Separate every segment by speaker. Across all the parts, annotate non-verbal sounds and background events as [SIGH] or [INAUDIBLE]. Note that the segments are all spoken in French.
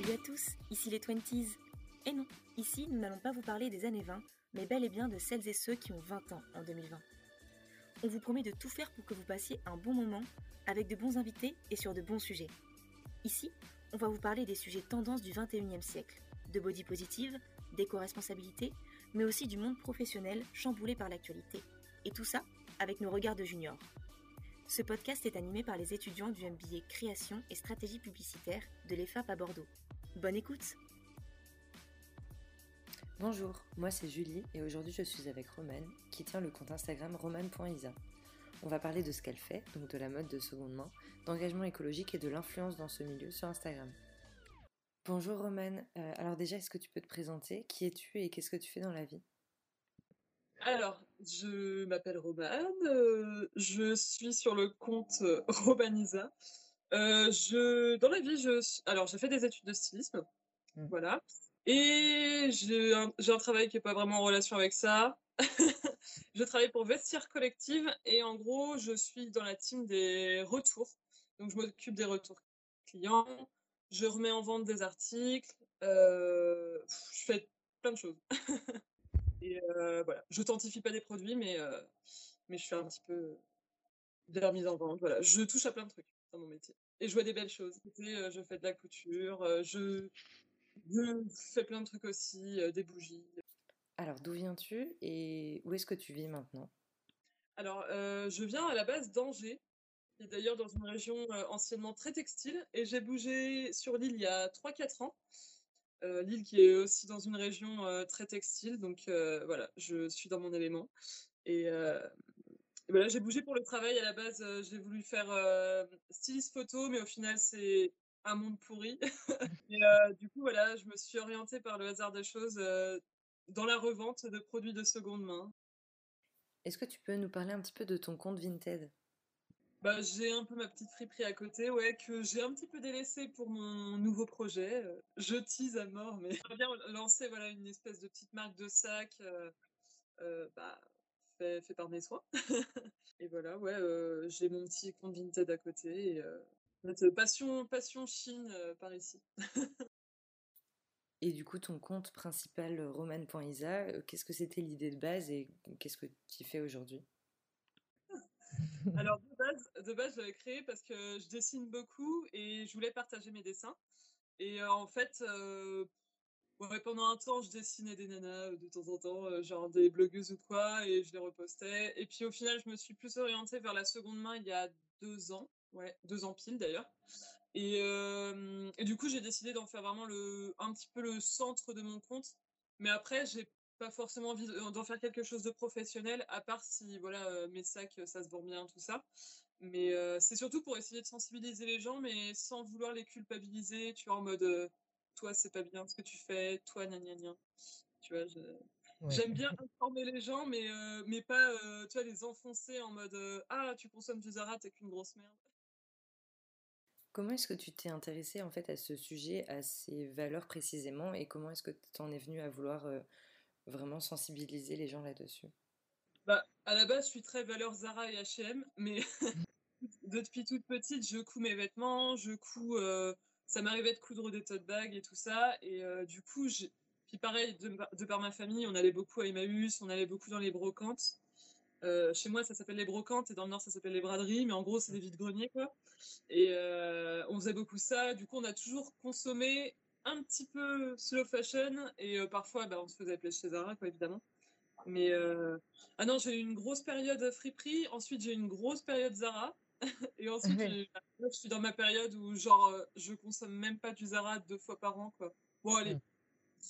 Speaker 1: Salut à tous, ici les 20s. Et non, ici nous n'allons pas vous parler des années 20, mais bel et bien de celles et ceux qui ont 20 ans en 2020. On vous promet de tout faire pour que vous passiez un bon moment, avec de bons invités et sur de bons sujets. Ici, on va vous parler des sujets tendances du 21e siècle, de body positive, d'éco-responsabilité, mais aussi du monde professionnel chamboulé par l'actualité. Et tout ça avec nos regards de juniors. Ce podcast est animé par les étudiants du MBA Création et Stratégie publicitaire de l'EFAP à Bordeaux. Bonne écoute
Speaker 2: Bonjour, moi c'est Julie et aujourd'hui je suis avec Romane qui tient le compte Instagram romane.isa. On va parler de ce qu'elle fait, donc de la mode de seconde main, d'engagement écologique et de l'influence dans ce milieu sur Instagram. Bonjour Romane, euh, alors déjà est-ce que tu peux te présenter? Qui es-tu et qu'est-ce que tu fais dans la vie?
Speaker 3: Alors, je m'appelle Romane, euh, je suis sur le compte euh, Romanisa. Euh, je, dans la vie, je, alors j'ai fait des études de stylisme, mmh. voilà, et j'ai un, un, travail qui n'est pas vraiment en relation avec ça. [LAUGHS] je travaille pour Vestiaire Collective et en gros, je suis dans la team des retours. Donc, je m'occupe des retours clients, je remets en vente des articles, je fais plein de choses. [LAUGHS] Et euh, voilà, je t'antifie pas des produits, mais, euh, mais je fais un petit peu de la mise en vente. Voilà, je touche à plein de trucs dans mon métier. Et je vois des belles choses. Euh, je fais de la couture, je, je fais plein de trucs aussi, des bougies.
Speaker 2: Alors, d'où viens-tu et où est-ce que tu vis maintenant?
Speaker 3: Alors, je viens à la base d'Angers, qui est d'ailleurs dans une région anciennement très textile, et j'ai bougé sur l'île il y a 3-4 ans. Euh, Lille qui est aussi dans une région euh, très textile, donc euh, voilà, je suis dans mon élément. Et, voilà, j'ai bougé pour le travail à la base, j'ai voulu faire styliste photo, mais au final c'est un monde pourri. [LAUGHS] et du coup voilà, je me suis orientée par le hasard des choses dans la revente de produits de seconde main.
Speaker 2: Est-ce que tu peux nous parler un petit peu de ton compte Vinted?
Speaker 3: Bah, j'ai un peu ma petite friperie à côté, ouais, que j'ai un petit peu délaissé pour mon nouveau projet. Euh, je tease à mort, mais [LAUGHS] j'aimerais bien lancer voilà, une espèce de petite marque de sac euh, euh, bah, fait, fait, par mes soins. [LAUGHS] et voilà, ouais, j'ai mon petit compte Vinted à côté. Et, passion, passion Chine par ici. [LAUGHS]
Speaker 2: Et du coup, ton compte principal, roman.isa, qu'est-ce que c'était l'idée de base et qu'est-ce que tu fais aujourd'hui?
Speaker 3: Alors de base, de base, j'avais créé parce que je dessine beaucoup et je voulais partager mes dessins. Et euh, en fait, euh, pendant un temps, je dessinais des nanas euh, de temps en temps, genre des blogueuses ou quoi, et je les repostais. Et puis au final, je me suis plus orientée vers la seconde main il y a deux ans, ouais, deux ans pile d'ailleurs. Et, et, du coup, j'ai décidé d'en faire vraiment le, un petit peu le centre de mon compte. Mais après, j'ai pas forcément envie d'en faire quelque chose de professionnel, à part si voilà euh, mes sacs ça se vend bien, tout ça. Mais euh, c'est surtout pour essayer de sensibiliser les gens, mais sans vouloir les culpabiliser, tu vois, en mode euh, toi c'est pas bien ce que tu fais, toi gna gna gna. Tu vois, j'aime bien informer les gens, mais, mais pas tu vois, les enfoncer en mode ah tu consommes du Zara, t'es qu'une grosse merde.
Speaker 2: Comment est-ce que tu t'es intéressé en fait à ce sujet, à ces valeurs précisément, et comment est-ce que tu en es venu à vouloir vraiment sensibiliser les gens là-dessus?
Speaker 3: Bah, À la base, je suis très valeur Zara et H&M, mais [LAUGHS] depuis toute petite, je couds mes vêtements, je couds... Euh, ça m'arrivait de coudre des tote bags et tout ça, et euh, du coup, puis pareil, de, par ma famille, on allait beaucoup à Emmaüs, on allait beaucoup dans les brocantes. Euh, chez moi, ça s'appelle les brocantes, et dans le nord, ça s'appelle les braderies, mais en gros, c'est des vides-greniers, quoi. Et on faisait beaucoup ça. Du coup, on a toujours consommé un petit peu slow fashion et euh, parfois bah, on se faisait appeler chez Zara quoi évidemment. Mais euh, ah non, j'ai eu une grosse période friperie, ensuite j'ai eu une grosse période Zara [LAUGHS] et ensuite je suis dans ma période où genre euh, je consomme même pas du Zara deux fois par an quoi. Bon allez, mm.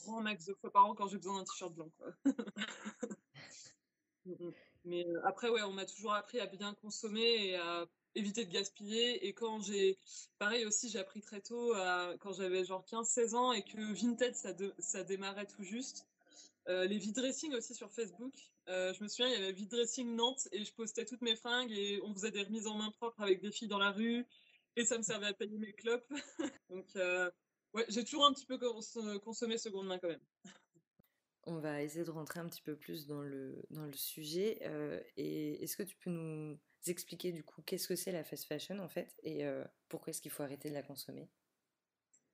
Speaker 3: grand max deux fois par an quand j'ai besoin d'un t-shirt blanc quoi. [LAUGHS] Mm, mm. Mais après ouais, on m'a toujours appris à bien consommer et à éviter de gaspiller. Et quand j'ai, pareil aussi, j'ai appris très tôt, quand j'avais genre 15-16 ans et que Vinted, ça, ça démarrait tout juste. Euh, les vide dressing aussi sur Facebook. Euh, je me souviens, il y avait vide dressing Nantes et je postais toutes mes fringues et on faisait des remises en main propre avec des filles dans la rue et ça me servait à payer mes clopes. [LAUGHS] Donc, euh, ouais, j'ai toujours un petit peu consommé seconde main quand même.
Speaker 2: On va essayer de rentrer un petit peu plus dans le, dans le sujet. et est-ce que tu peux nous expliquer du coup qu'est-ce que c'est la fast fashion en fait et euh, pourquoi est-ce qu'il faut arrêter de la consommer?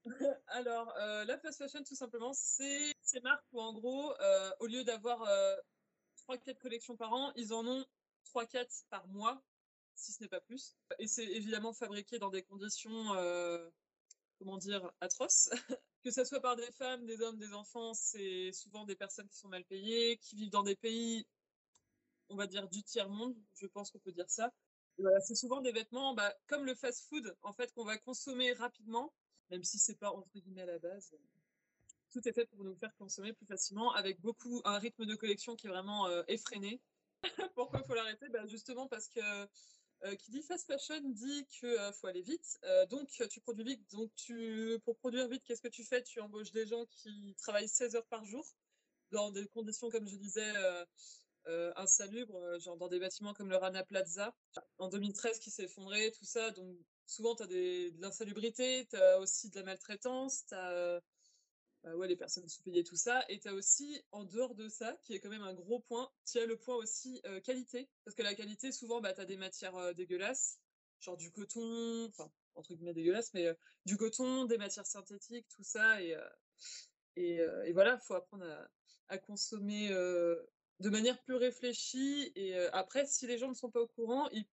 Speaker 2: [LAUGHS]
Speaker 3: Alors, la fast fashion, tout simplement, c'est ces marques où, en gros, au lieu d'avoir 3-4 collections par an, ils en ont 3-4 par mois, si ce n'est pas plus. Et c'est évidemment fabriqué dans des conditions, comment dire, atroces. [LAUGHS] que ce soit par des femmes, des hommes, des enfants, c'est souvent des personnes qui sont mal payées, qui vivent dans des pays, on va dire, du tiers-monde, je pense qu'on peut dire ça. Voilà, c'est souvent des vêtements, bah, comme le fast-food, en fait, qu'on va consommer rapidement, même si c'est pas entre guillemets à la base. Tout est fait pour nous faire consommer plus facilement, avec beaucoup un rythme de collection qui est vraiment euh, effréné. [LAUGHS] Pourquoi faut l'arrêter? Bah, Justement parce que euh, qui dit fast fashion dit qu'il euh, faut aller vite. donc tu produis vite. Donc tu, pour produire vite, qu'est-ce que tu fais? Tu embauches des gens qui travaillent 16 heures par jour dans des conditions, comme je disais, insalubres, genre dans des bâtiments comme le Rana Plaza en 2013 qui s'est effondré, tout ça. Donc souvent tu as de l'insalubrité, tu as aussi de la maltraitance, tu as euh, ouais, les personnes sous-payées, tout ça. Et tu as aussi, en dehors de ça, qui est quand même un gros point, tu as le point aussi euh, qualité. Parce que la qualité, souvent, bah, tu as des matières euh, dégueulasses, genre du coton, enfin, entre guillemets dégueulasses, mais du coton, des matières synthétiques, tout ça. Et, et, voilà, il faut apprendre à, consommer de manière plus réfléchie. Et après, si les gens ne sont pas au courant, ils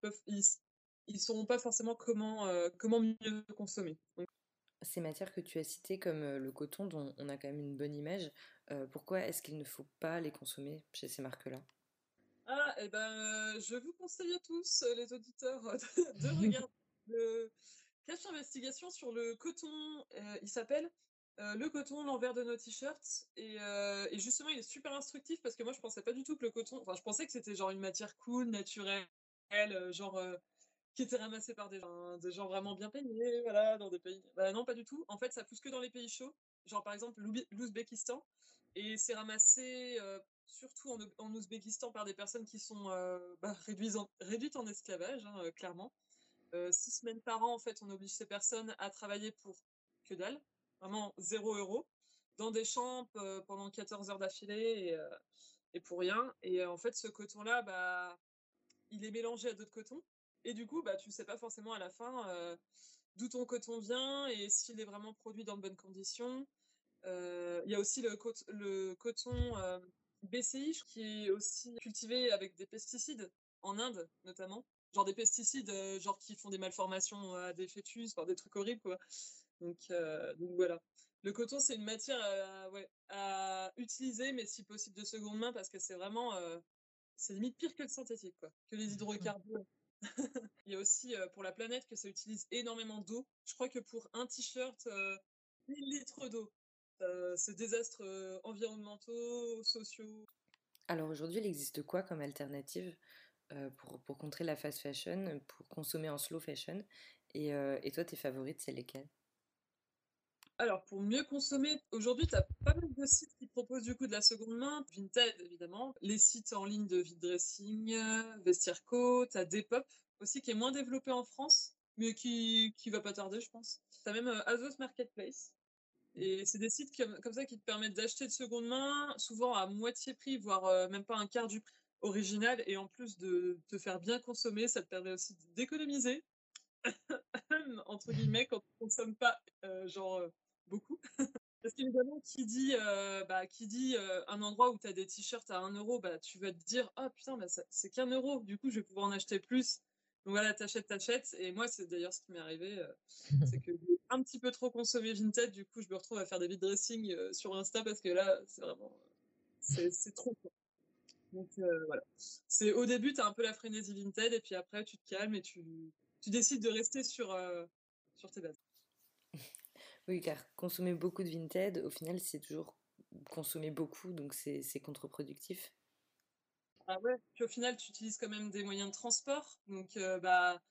Speaker 3: ils sauront pas forcément comment, comment mieux consommer.
Speaker 2: Ces matières que tu as citées, comme le coton, dont on a quand même une bonne image, pourquoi est-ce qu'il ne faut pas les consommer chez ces marques-là?
Speaker 3: Ah, et eh ben, je vous conseille à tous, les auditeurs, [LAUGHS] de, regarder [LAUGHS] le cache investigation sur le coton. il s'appelle le coton, l'envers de nos t-shirts. Et, et, justement, il est super instructif parce que moi, je pensais pas du tout que le coton. Enfin, je pensais que c'était genre une matière cool, naturelle, genre qui étaient ramassés par des gens, des gens vraiment bien payés, voilà, dans des pays. Bah non, pas du tout. En fait, ça pousse que dans les pays chauds, genre par exemple l'Ouzbékistan, et c'est ramassé euh, surtout en, Ouzbékistan par des personnes qui sont euh, bah, réduites, en, réduites, en, esclavage, hein, euh, clairement. six semaines par an, en fait, on oblige ces personnes à travailler pour que dalle, vraiment zéro euro, dans des champs pendant 14 heures d'affilée et, et, pour rien. Et en fait, ce coton-là, bah, il est mélangé à d'autres cotons. Et du coup, bah, tu ne sais pas forcément à la fin euh, d'où ton coton vient et s'il est vraiment produit dans de bonnes conditions. Euh, il y a aussi le, le coton euh, BCI qui est aussi cultivé avec des pesticides en Inde notamment. Genre des pesticides genre qui font des malformations à des fœtus, des trucs horribles quoi. Donc, donc voilà. Le coton, c'est une matière à, ouais, à, utiliser, mais si possible de seconde main, parce que c'est vraiment, c'est limite pire que le synthétique, quoi, que les hydrocarbures. Il y a aussi pour la planète que ça utilise énormément d'eau. Je crois que pour un t-shirt, 1000 litres d'eau. ces désastres environnementaux, sociaux.
Speaker 2: Alors aujourd'hui, il existe quoi comme alternative pour, pour, contrer la fast fashion, pour consommer en slow fashion? Et, et toi, tes favorites, c'est lesquelles?
Speaker 3: Alors, pour mieux consommer, aujourd'hui, tu as pas mal de sites qui proposent du coup de la seconde main. Vinted, évidemment. Les sites en ligne de vide dressing, Vestiaire Co. Tu as Depop aussi, qui est moins développé en France, mais qui, va pas tarder, je pense. Tu as même euh, Azos Marketplace. Et c'est des sites comme, ça qui te permettent d'acheter de seconde main, souvent à moitié prix, voire euh, même pas un quart du prix original. Et en plus de te faire bien consommer, ça te permet aussi d'économiser, [LAUGHS] entre guillemets, quand tu ne consommes pas, euh, genre beaucoup. [LAUGHS] Parce qu'évidemment, qui dit, euh, bah, qui dit euh, un endroit où tu as des t-shirts à 1 euro, bah, tu vas te dire, ah putain, bah, c'est qu'un euro, du coup, je vais pouvoir en acheter plus. Donc voilà, t'achètes, t'achètes. Et moi, c'est d'ailleurs ce qui m'est arrivé, euh, c'est [LAUGHS] que j'ai un petit peu trop consommé Vinted, du coup, je me retrouve à faire des vide dressing sur Insta parce que là, c'est vraiment, c'est trop. Donc voilà. C'est au début, tu as un peu la frénésie Vinted, et puis après, tu te calmes et tu, tu décides de rester sur, sur tes bases.
Speaker 2: Oui, car consommer beaucoup de Vinted, au final, c'est toujours consommer beaucoup, donc c'est contre-productif.
Speaker 3: Ah ouais, puis au final, tu utilises quand même des moyens de transport. Donc, euh, bah,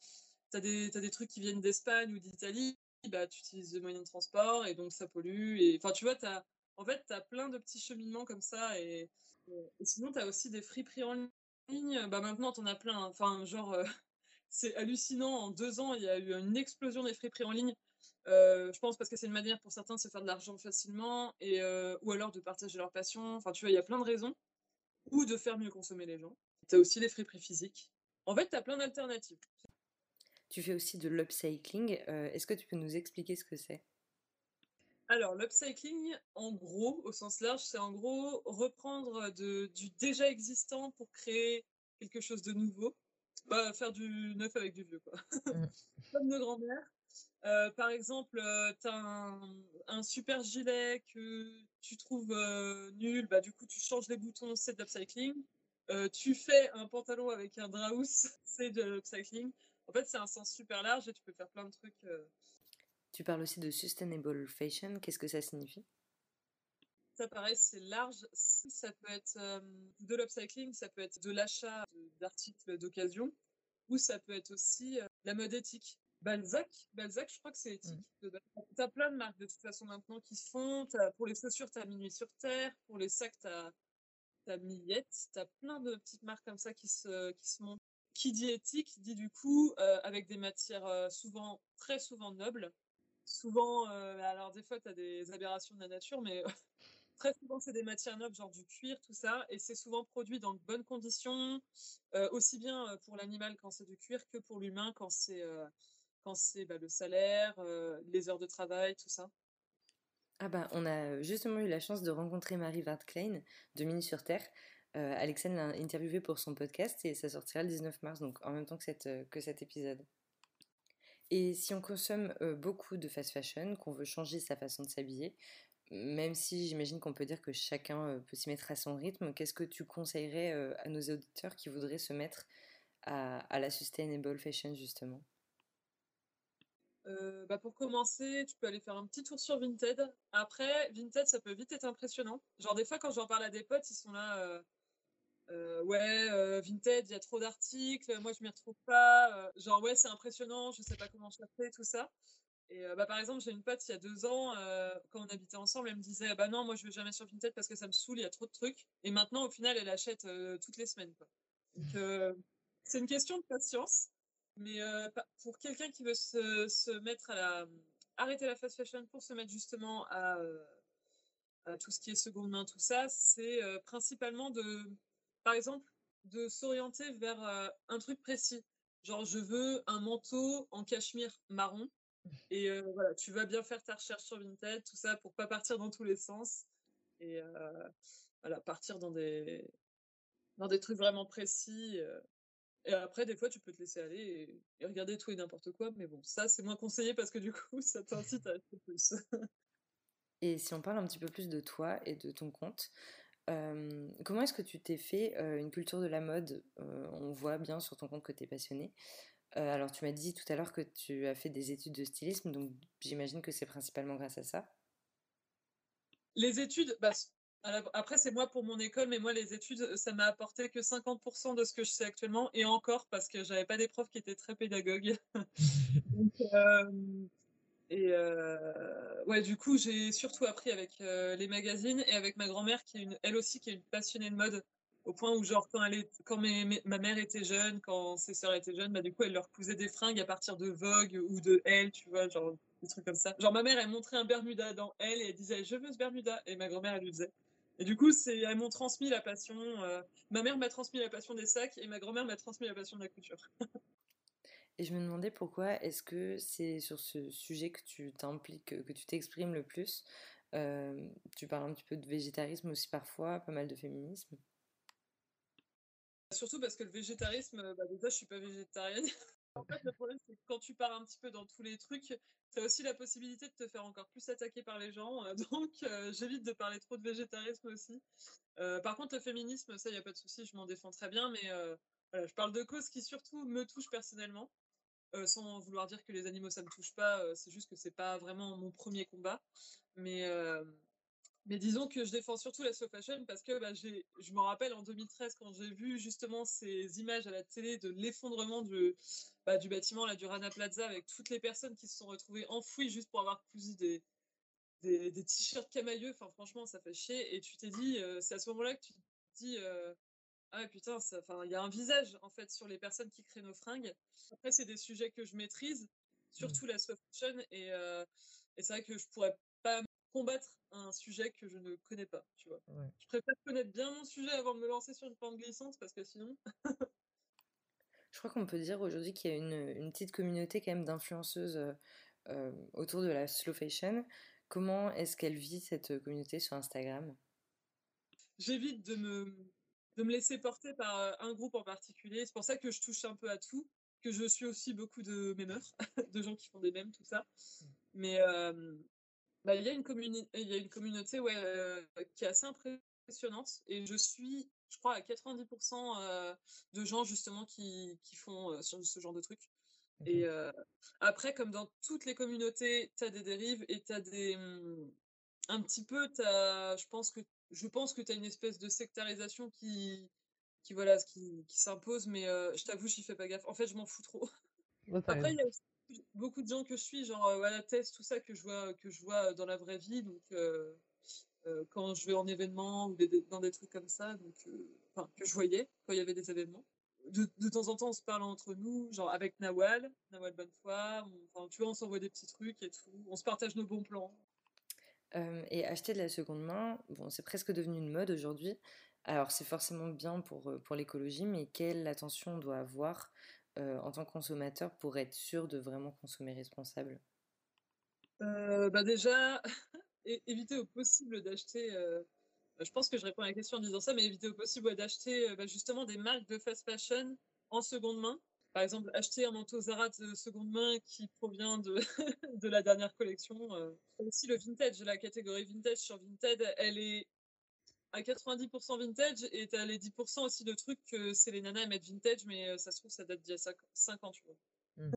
Speaker 3: tu as, des trucs qui viennent d'Espagne ou d'Italie, bah, tu utilises des moyens de transport et donc ça pollue. Enfin, tu vois, en fait, tu as plein de petits cheminements comme ça. Et, sinon, tu as aussi des friperies en ligne. Bah, maintenant, tu en as plein. Enfin, genre, euh, [LAUGHS] c'est hallucinant. En deux ans, il y a eu une explosion des friperies en ligne. Euh, je pense parce que c'est une manière pour certains de se faire de l'argent facilement et euh, ou alors de partager leur passion. Enfin, tu vois, il y a plein de raisons. Ou de faire mieux consommer les gens. Tu as aussi les friperies physiques. En fait, tu as plein d'alternatives.
Speaker 2: Tu fais aussi de l'upcycling. Euh, est-ce que tu peux nous expliquer ce que c'est?
Speaker 3: Alors, l'upcycling, en gros, au sens large, c'est en gros reprendre de, du déjà existant pour créer quelque chose de nouveau. Bah, faire du neuf avec du vieux, quoi. Mmh. [LAUGHS] Comme nos grands-mères. Euh, par exemple, euh, tu as un, super gilet que tu trouves euh, nul, bah, du coup, tu changes les boutons, c'est de l'upcycling. tu fais un pantalon avec un draus, [LAUGHS] c'est de l'upcycling. En fait, c'est un sens super large et tu peux faire plein de trucs.
Speaker 2: Tu parles aussi de sustainable fashion. Qu'est-ce que ça signifie?
Speaker 3: Ça paraît, c'est large. Ça peut être de l'upcycling, ça peut être de l'achat d'articles d'occasion, ou ça peut être aussi la mode éthique. Balzac, Balzac, je crois que c'est éthique. Mmh. Tu as plein de marques de toute façon maintenant qui se font. pour les chaussures, tu as Minuit sur Terre. Pour les sacs, tu as, Millette. Tu as plein de petites marques comme ça qui se, qui se montent. Qui dit éthique dit du coup euh, avec des matières euh, souvent, très souvent nobles. Souvent, euh, alors des fois, tu as des aberrations de la nature, mais [LAUGHS] très souvent, c'est des matières nobles, genre du cuir, tout ça. Et c'est souvent produit dans de bonnes conditions, aussi bien pour l'animal quand c'est du cuir que pour l'humain quand c'est quand c'est bah, le salaire, euh, les heures de travail, tout ça?
Speaker 2: Ah bah, on a justement eu la chance de rencontrer Marie Klein de Mini sur Terre. Euh, l'a interviewée pour son podcast et ça sortira le 19 mars, donc en même temps euh, que cet épisode. Et si on consomme beaucoup de fast fashion, qu'on veut changer sa façon de s'habiller, même si j'imagine qu'on peut dire que chacun peut s'y mettre à son rythme, qu'est-ce que tu conseillerais à nos auditeurs qui voudraient se mettre à la sustainable fashion justement?
Speaker 3: Euh, bah pour commencer, tu peux aller faire un petit tour sur Vinted. Après, Vinted, ça peut vite être impressionnant. Genre, des fois, quand j'en parle à des potes, ils sont là. Euh, euh, ouais, Vinted, il y a trop d'articles, moi je m'y retrouve pas. genre, ouais, c'est impressionnant, je sais pas comment chercher, tout ça. Et bah, par exemple, j'ai une pote il y a deux ans, quand on habitait ensemble, elle me disait Bah non, moi je vais jamais sur Vinted parce que ça me saoule, il y a trop de trucs. Et maintenant, au final, elle achète toutes les semaines. Donc, c'est une question de patience. Mais euh, pour quelqu'un qui veut se, se, mettre à la. arrêter la fast fashion pour se mettre justement à, euh, à tout ce qui est seconde main, tout ça, c'est euh, principalement de. Par exemple, de s'orienter vers un truc précis. Genre, je veux un manteau en cachemire marron. [LAUGHS] Et voilà, tu vas bien faire ta recherche sur Vinted, tout ça, pour pas partir dans tous les sens. Et voilà, partir dans des, dans des trucs vraiment précis. Et après, des fois, tu peux te laisser aller et, regarder tout et n'importe quoi. Mais bon, ça, c'est moins conseillé parce que du coup, [LAUGHS] ça t'incite à acheter plus. [LAUGHS]
Speaker 2: et si on parle un petit peu plus de toi et de ton compte, comment est-ce que tu t'es fait une culture de la mode On voit bien sur ton compte que tu es passionné. alors, tu m'as dit tout à l'heure que tu as fait des études de stylisme, donc j'imagine que c'est principalement grâce à ça.
Speaker 3: Les études, bah, après, c'est moi pour mon école, mais moi, les études, ça m'a apporté que 50% de ce que je sais actuellement, et encore parce que j'avais pas des profs qui étaient très pédagogues. [LAUGHS] Euh, et euh, ouais, du coup, j'ai surtout appris avec euh, les magazines et avec ma grand-mère, qui est une, elle aussi, qui est une passionnée de mode, au point où, genre, quand, elle quand ma mère était jeune, quand ses sœurs étaient jeunes, bah, du coup, elle leur cousait des fringues à partir de Vogue ou de Elle, tu vois, genre des trucs comme ça. Genre, ma mère, elle montrait un Bermuda dans Elle et elle disait, je veux ce Bermuda. Et ma grand-mère, elle lui disait. Et du coup, c'est, elles m'ont transmis la passion. Euh, ma mère m'a transmis la passion des sacs et ma grand-mère m'a transmis la passion de la couture. [LAUGHS]
Speaker 2: et je me demandais pourquoi est-ce que c'est sur ce sujet que tu t'impliques, que tu t'exprimes le plus. Euh, tu parles un petit peu de végétarisme aussi parfois, pas mal de féminisme.
Speaker 3: Surtout parce que le végétarisme, bah déjà, je suis pas végétarienne. [LAUGHS] En fait, le problème, c'est que quand tu pars un petit peu dans tous les trucs, tu as aussi la possibilité de te faire encore plus attaquer par les gens. Euh, [LAUGHS] donc, euh, j'évite de parler trop de végétarisme aussi. Euh, par contre, le féminisme, ça, il n'y a pas de souci, je m'en défends très bien. Mais voilà, je parle de causes qui surtout me touchent personnellement. sans vouloir dire que les animaux, ça ne me touche pas. c'est juste que c'est pas vraiment mon premier combat. Mais mais disons que je défends surtout la slow fashion parce que bah, je me rappelle en 2013 quand j'ai vu justement ces images à la télé de l'effondrement du, bah, du bâtiment là, du Rana Plaza avec toutes les personnes qui se sont retrouvées enfouies juste pour avoir cousu des, des, des t-shirts camailleux. Enfin, franchement, ça fait chier. Et tu t'es dit, euh, c'est à ce moment-là que tu te dis, euh, ah putain, il y a un visage en fait sur les personnes qui créent nos fringues. Après, c'est des sujets que je maîtrise, surtout mmh. la slow fashion. Et, euh, et c'est vrai que je pourrais combattre un sujet que je ne connais pas, tu vois. Je préfère connaître bien mon sujet avant de me lancer sur une pente glissante parce que sinon. [LAUGHS]
Speaker 2: je crois qu'on peut dire aujourd'hui qu'il y a une, une, petite communauté quand même d'influenceuses euh, autour de la slow fashion Comment est-ce qu'elle vit cette communauté sur Instagram?
Speaker 3: J'évite de me, de me laisser porter par un groupe en particulier. C'est pour ça que je touche un peu à tout, que je suis aussi beaucoup de mémeurs, [LAUGHS] de gens qui font des mèmes, tout ça. Mais bah, il y, a une y a une communauté ouais, qui est assez impressionnante et je suis, je crois, à 90% de gens justement qui, qui font ce genre de trucs. Et après, comme dans toutes les communautés, tu as des dérives et tu as des. Mmh, un petit peu, as, je pense que, je pense que tu as une espèce de sectarisation qui, qui, voilà, qui, qui s'impose, mais je t'avoue, j'y fais pas gaffe. En fait, je m'en fous trop. Après, il y a aussi beaucoup de gens que je suis, genre voilà, test, tout ça, que je vois, que je vois dans la vraie vie. Donc, quand je vais en événement ou dans des trucs comme ça, donc, que je voyais quand il y avait des événements de, temps en temps, on se parle entre nous, genre avec Nawal, Nawal Bonnefoy, enfin, tu vois, on s'envoie des petits trucs et tout, on se partage nos bons plans.
Speaker 2: Euh, et acheter de la seconde main, bon, c'est presque devenu une mode aujourd'hui. Alors, c'est forcément bien pour, euh, pour l'écologie, mais quelle attention on doit avoir euh, en tant que consommateur pour être sûr de vraiment consommer responsable
Speaker 3: bah Déjà, [LAUGHS] éviter au possible d'acheter bah, je pense que je réponds à la question en disant ça, mais éviter au possible d'acheter euh, bah, justement des marques de fast fashion en seconde main. Par exemple, acheter un manteau Zara de seconde main qui provient de, [LAUGHS] de la dernière collection. Euh. Aussi le vintage, la catégorie vintage sur Vinted, elle est à 90% vintage et tu as les 10% aussi de trucs que c'est les nanas à mettre vintage, mais euh, ça se trouve, ça date d'il y a 5 ans, tu vois.
Speaker 2: Mmh.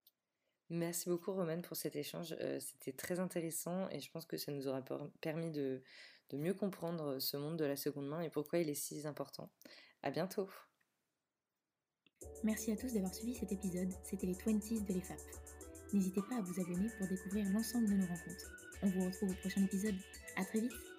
Speaker 2: Merci beaucoup, Romane, pour cet échange. C'était très intéressant et je pense que ça nous aura permis de, de mieux comprendre ce monde de la seconde main et pourquoi il est si important. À bientôt.
Speaker 1: Merci à tous d'avoir suivi cet épisode. C'était les 20s de l'EFAP. N'hésitez pas à vous abonner pour découvrir l'ensemble de nos rencontres. On vous retrouve au prochain épisode. À très vite.